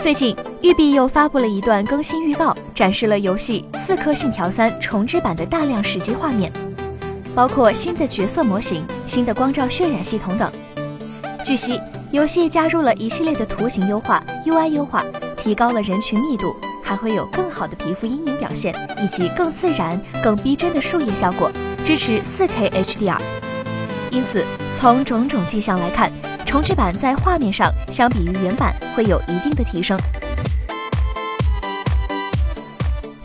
最近，育碧又发布了一段更新预告，展示了游戏《刺客信条三》重置版的大量实际画面，包括新的角色模型、新的光照渲染系统等。据悉，游戏加入了一系列的图形优化、UI 优化，提高了人群密度，还会有更好的皮肤阴影表现，以及更自然、更逼真的树叶效果，支持 4K HDR。因此，从种种迹象来看。重置版在画面上相比于原版会有一定的提升。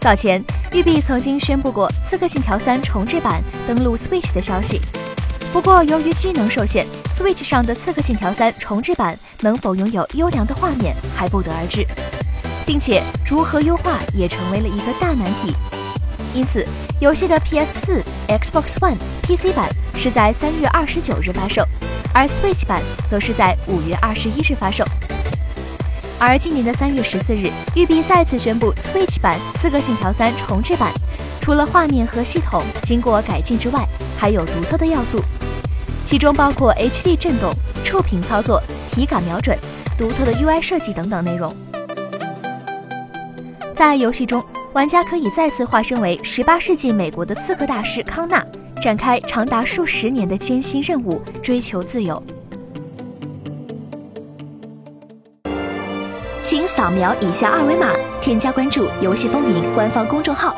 早前，育碧曾经宣布过《刺客信条三》重置版登陆 Switch 的消息，不过由于机能受限，Switch 上的《刺客信条三》重置版能否拥有优良的画面还不得而知，并且如何优化也成为了一个大难题。因此，游戏的 PS4、Xbox One、PC 版是在三月二十九日发售。而 Switch 版则是在五月二十一日发售。而今年的三月十四日，育碧再次宣布 Switch 版《刺客信条三》重置版，除了画面和系统经过改进之外，还有独特的要素，其中包括 HD 震动、触屏操作、体感瞄准、独特的 UI 设计等等内容。在游戏中，玩家可以再次化身为十八世纪美国的刺客大师康纳。展开长达数十年的艰辛任务，追求自由。请扫描以下二维码，添加关注“游戏风云”官方公众号，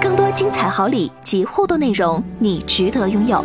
更多精彩好礼及互动内容，你值得拥有。